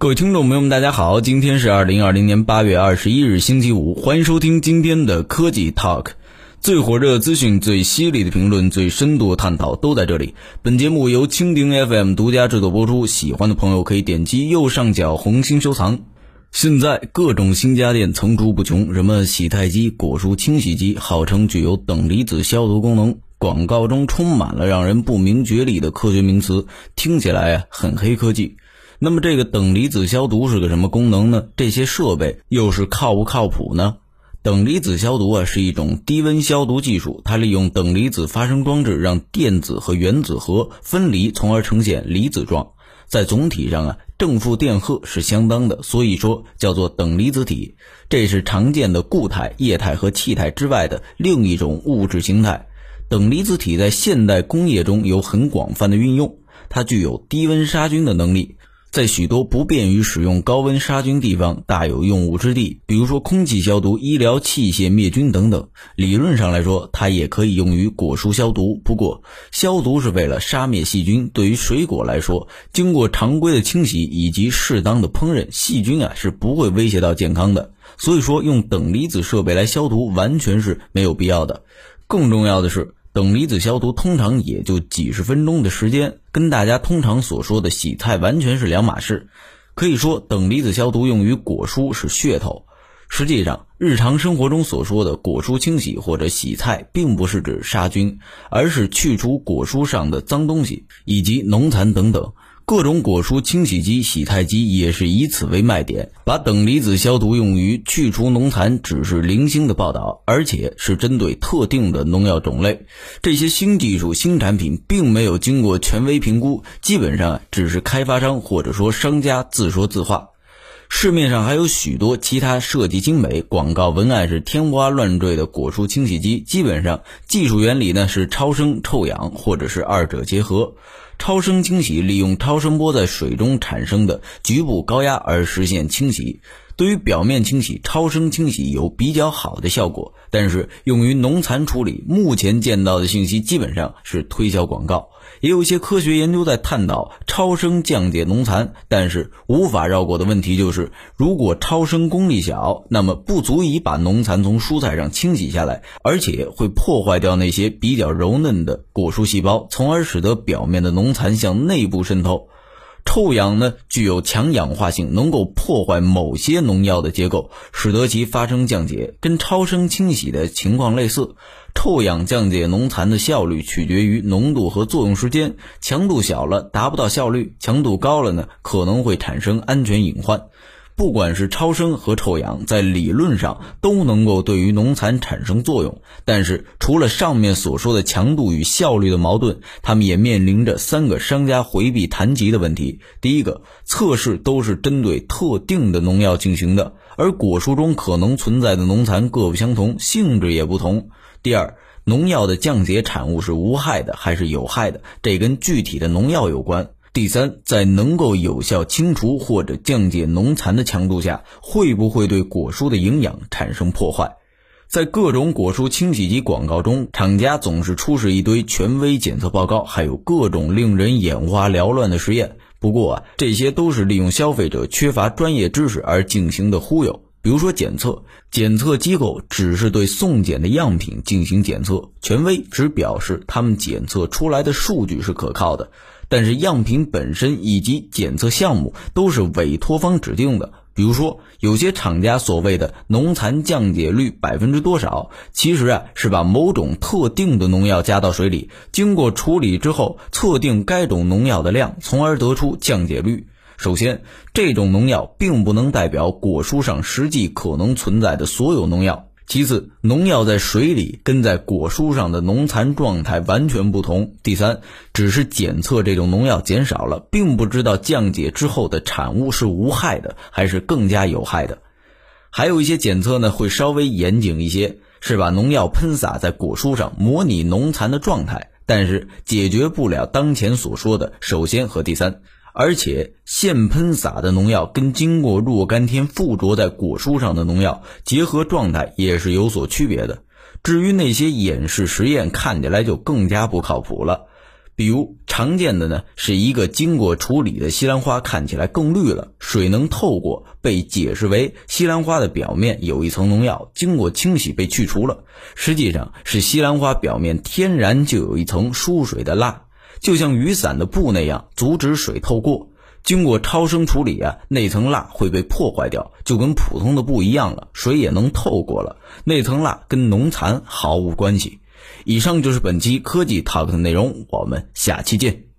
各位听众朋友们，大家好，今天是二零二零年八月二十一日，星期五，欢迎收听今天的科技 Talk，最火热的资讯、最犀利的评论、最深度的探讨都在这里。本节目由蜻蜓 FM 独家制作播出，喜欢的朋友可以点击右上角红心收藏。现在各种新家电层出不穷，什么洗菜机、果蔬清洗机，号称具有等离子消毒功能，广告中充满了让人不明觉厉的科学名词，听起来很黑科技。那么这个等离子消毒是个什么功能呢？这些设备又是靠不靠谱呢？等离子消毒啊是一种低温消毒技术，它利用等离子发生装置让电子和原子核分离，从而呈现离子状。在总体上啊，正负电荷是相当的，所以说叫做等离子体。这是常见的固态、液态和气态之外的另一种物质形态。等离子体在现代工业中有很广泛的运用，它具有低温杀菌的能力。在许多不便于使用高温杀菌地方大有用武之地，比如说空气消毒、医疗器械灭菌等等。理论上来说，它也可以用于果蔬消毒。不过，消毒是为了杀灭细菌，对于水果来说，经过常规的清洗以及适当的烹饪，细菌啊是不会威胁到健康的。所以说，用等离子设备来消毒完全是没有必要的。更重要的是。等离子消毒通常也就几十分钟的时间，跟大家通常所说的洗菜完全是两码事。可以说，等离子消毒用于果蔬是噱头。实际上，日常生活中所说的果蔬清洗或者洗菜，并不是指杀菌，而是去除果蔬上的脏东西以及农残等等。各种果蔬清洗机、洗菜机也是以此为卖点，把等离子消毒用于去除农残只是零星的报道，而且是针对特定的农药种类。这些新技术、新产品并没有经过权威评估，基本上只是开发商或者说商家自说自话。市面上还有许多其他设计精美、广告文案是天花乱坠的果蔬清洗机，基本上技术原理呢是超声、臭氧或者是二者结合。超声清洗利用超声波在水中产生的局部高压而实现清洗。对于表面清洗，超声清洗有比较好的效果，但是用于农残处理，目前见到的信息基本上是推销广告。也有一些科学研究在探讨超声降解农残，但是无法绕过的问题就是，如果超声功率小，那么不足以把农残从蔬菜上清洗下来，而且会破坏掉那些比较柔嫩的果蔬细胞，从而使得表面的农残向内部渗透。臭氧呢，具有强氧化性，能够破坏某些农药的结构，使得其发生降解，跟超声清洗的情况类似。臭氧降解农残的效率取决于浓度和作用时间，强度小了达不到效率，强度高了呢，可能会产生安全隐患。不管是超声和臭氧，在理论上都能够对于农残产生作用，但是除了上面所说的强度与效率的矛盾，他们也面临着三个商家回避谈及的问题。第一个，测试都是针对特定的农药进行的，而果蔬中可能存在的农残各不相同，性质也不同。第二，农药的降解产物是无害的还是有害的，这跟具体的农药有关。第三，在能够有效清除或者降解农残的强度下，会不会对果蔬的营养产生破坏？在各种果蔬清洗机广告中，厂家总是出示一堆权威检测报告，还有各种令人眼花缭乱的实验。不过啊，这些都是利用消费者缺乏专业知识而进行的忽悠。比如说检测，检测机构只是对送检的样品进行检测，权威只表示他们检测出来的数据是可靠的。但是样品本身以及检测项目都是委托方指定的。比如说，有些厂家所谓的农残降解率百分之多少，其实啊是把某种特定的农药加到水里，经过处理之后测定该种农药的量，从而得出降解率。首先，这种农药并不能代表果蔬上实际可能存在的所有农药。其次，农药在水里跟在果蔬上的农残状态完全不同。第三，只是检测这种农药减少了，并不知道降解之后的产物是无害的还是更加有害的。还有一些检测呢会稍微严谨一些，是把农药喷洒在果蔬上，模拟农残的状态，但是解决不了当前所说的首先和第三。而且现喷洒的农药跟经过若干天附着在果蔬上的农药结合状态也是有所区别的。至于那些演示实验，看起来就更加不靠谱了。比如常见的呢，是一个经过处理的西兰花看起来更绿了，水能透过，被解释为西兰花的表面有一层农药，经过清洗被去除了。实际上是西兰花表面天然就有一层疏水的蜡，就像雨伞的布那样，阻止水透过。经过超声处理啊，那层蜡会被破坏掉，就跟普通的布一样了，水也能透过了。那层蜡跟农残毫无关系。以上就是本期科技 Talk 的内容，我们下期见。